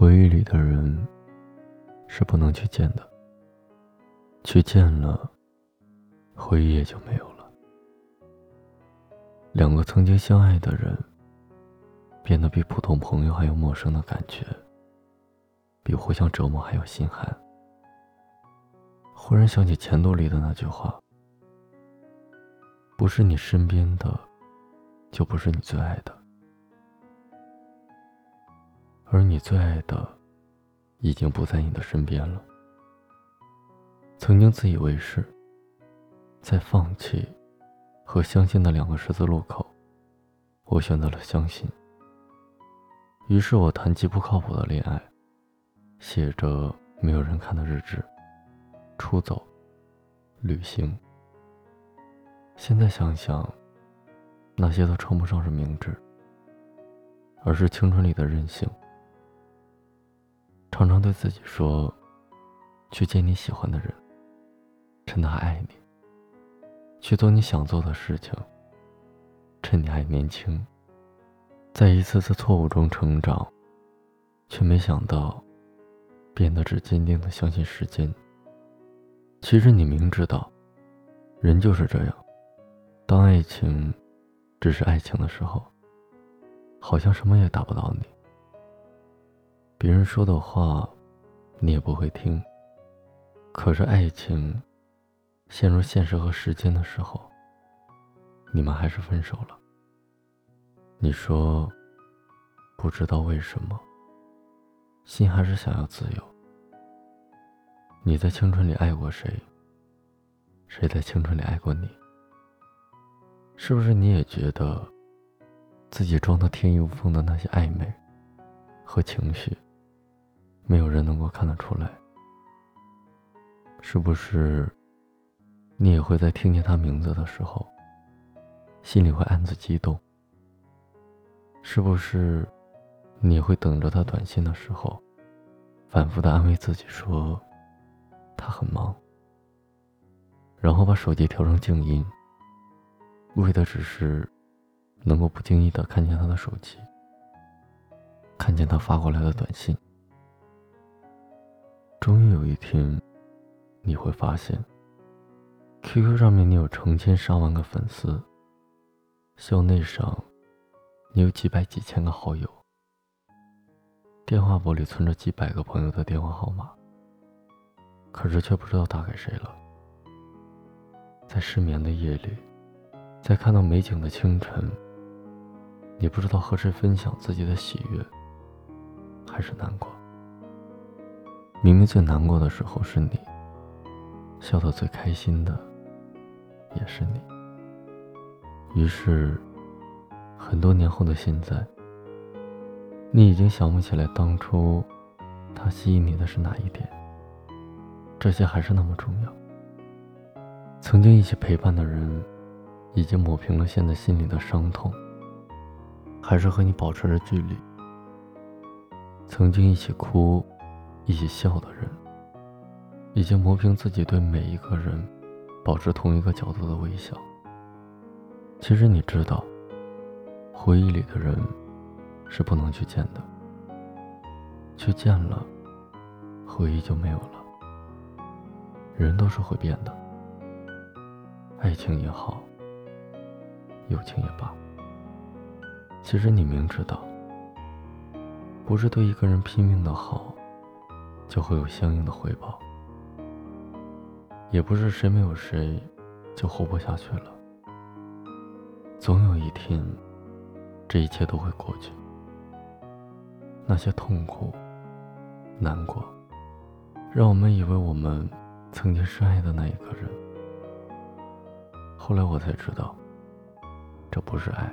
回忆里的人是不能去见的，去见了，回忆也就没有了。两个曾经相爱的人，变得比普通朋友还要陌生的感觉，比互相折磨还要心寒。忽然想起前度里的那句话：“不是你身边的，就不是你最爱的。”而你最爱的，已经不在你的身边了。曾经自以为是，在放弃和相信的两个十字路口，我选择了相信。于是我谈及不靠谱的恋爱，写着没有人看的日志，出走，旅行。现在想想，那些都称不上是明智，而是青春里的任性。常常对自己说：“去见你喜欢的人，趁他爱你；去做你想做的事情，趁你还年轻。”在一次次错误中成长，却没想到变得只坚定的相信时间。其实你明知道，人就是这样，当爱情只是爱情的时候，好像什么也打不到你。别人说的话，你也不会听。可是爱情陷入现实和时间的时候，你们还是分手了。你说，不知道为什么，心还是想要自由。你在青春里爱过谁？谁在青春里爱过你？是不是你也觉得，自己装的天衣无缝的那些暧昧和情绪？没有人能够看得出来，是不是？你也会在听见他名字的时候，心里会暗自激动？是不是？你也会等着他短信的时候，反复的安慰自己说他很忙，然后把手机调成静音，为的只是能够不经意的看见他的手机，看见他发过来的短信。终于有一天，你会发现，QQ 上面你有成千上万个粉丝，校内上你有几百几千个好友，电话簿里存着几百个朋友的电话号码，可是却不知道打给谁了。在失眠的夜里，在看到美景的清晨，你不知道和谁分享自己的喜悦，还是难过。明明最难过的时候是你，笑得最开心的也是你。于是，很多年后的现在，你已经想不起来当初他吸引你的是哪一点。这些还是那么重要。曾经一起陪伴的人，已经抹平了现在心里的伤痛，还是和你保持着距离。曾经一起哭。一起笑的人，已经磨平自己对每一个人保持同一个角度的微笑。其实你知道，回忆里的人是不能去见的，去见了，回忆就没有了。人都是会变的，爱情也好，友情也罢。其实你明知道，不是对一个人拼命的好。就会有相应的回报，也不是谁没有谁就活不下去了。总有一天，这一切都会过去。那些痛苦、难过，让我们以为我们曾经深爱的那一个人，后来我才知道，这不是爱，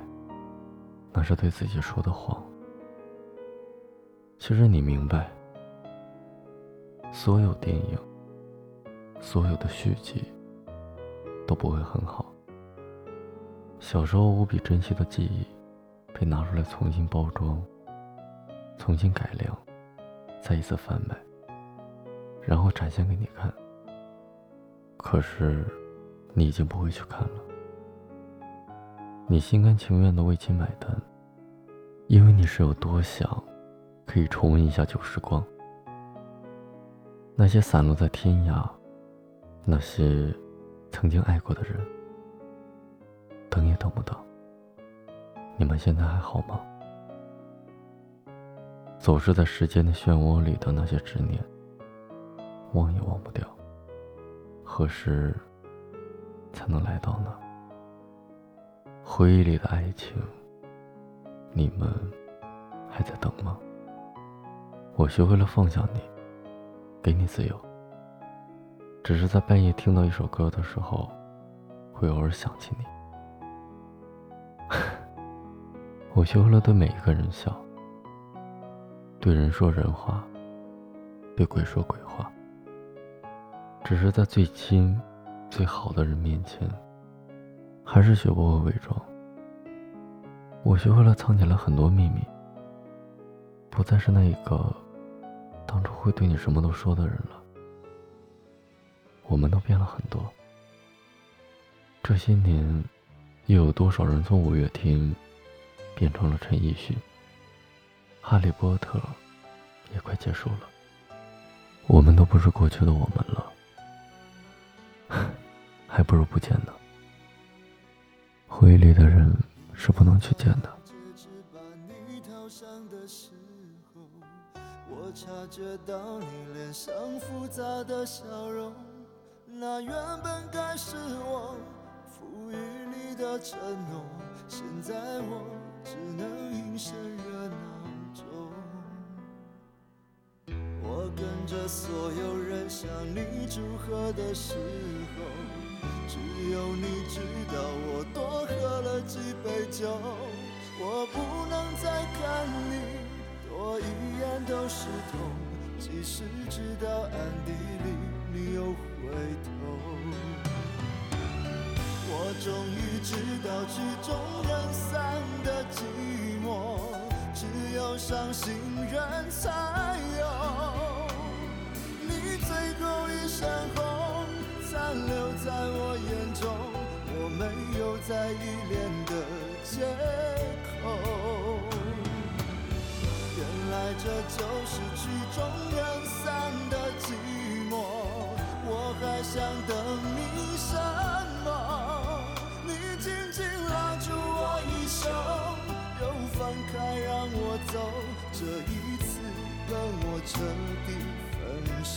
那是对自己说的谎。其实你明白。所有电影，所有的续集都不会很好。小时候无比珍惜的记忆，被拿出来重新包装、重新改良，再一次贩卖，然后展现给你看。可是，你已经不会去看了。你心甘情愿的为其买单，因为你是有多想可以重温一下旧时光。那些散落在天涯，那些曾经爱过的人，等也等不到。你们现在还好吗？走失在时间的漩涡里的那些执念，忘也忘不掉。何时才能来到呢？回忆里的爱情，你们还在等吗？我学会了放下你。给你自由，只是在半夜听到一首歌的时候，会偶尔想起你。我学会了对每一个人笑，对人说人话，对鬼说鬼话。只是在最亲、最好的人面前，还是学不会伪装。我学会了藏起来很多秘密，不再是那个。当初会对你什么都说的人了，我们都变了很多。这些年，又有多少人从五月天变成了陈奕迅？哈利波特也快结束了，我们都不是过去的我们了，还不如不见呢。回忆里的人是不能去见的。觉到你脸上复杂的笑容，那原本该是我赋予你的承诺，现在我只能隐身热闹中。我跟着所有人向你祝贺的时候，只有你知道我多喝了几杯酒，我不能再看你。我一眼都是痛，即使知道暗地里你又回头。我终于知道曲终人散的寂寞，只有伤心人才有。你最后一身红，残留在我眼中，我没有再依恋的借口。原来这就是想等你什么？你紧紧拉住我衣袖，又放开让我走，这一次跟我彻底分手。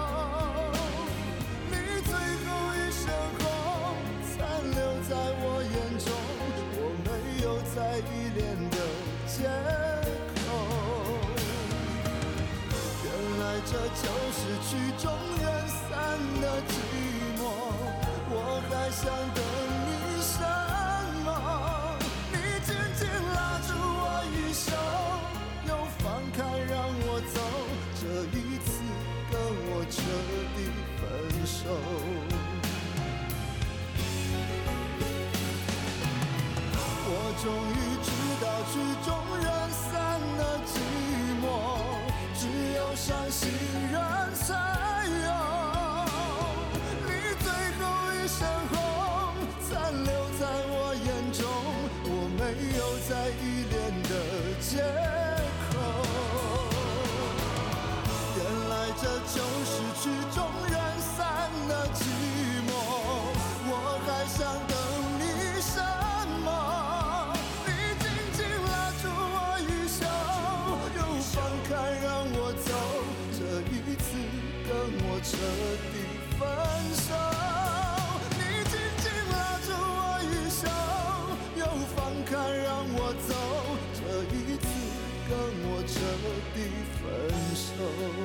的借口，原来这就是曲终人散的寂寞，我还想等彻底分手。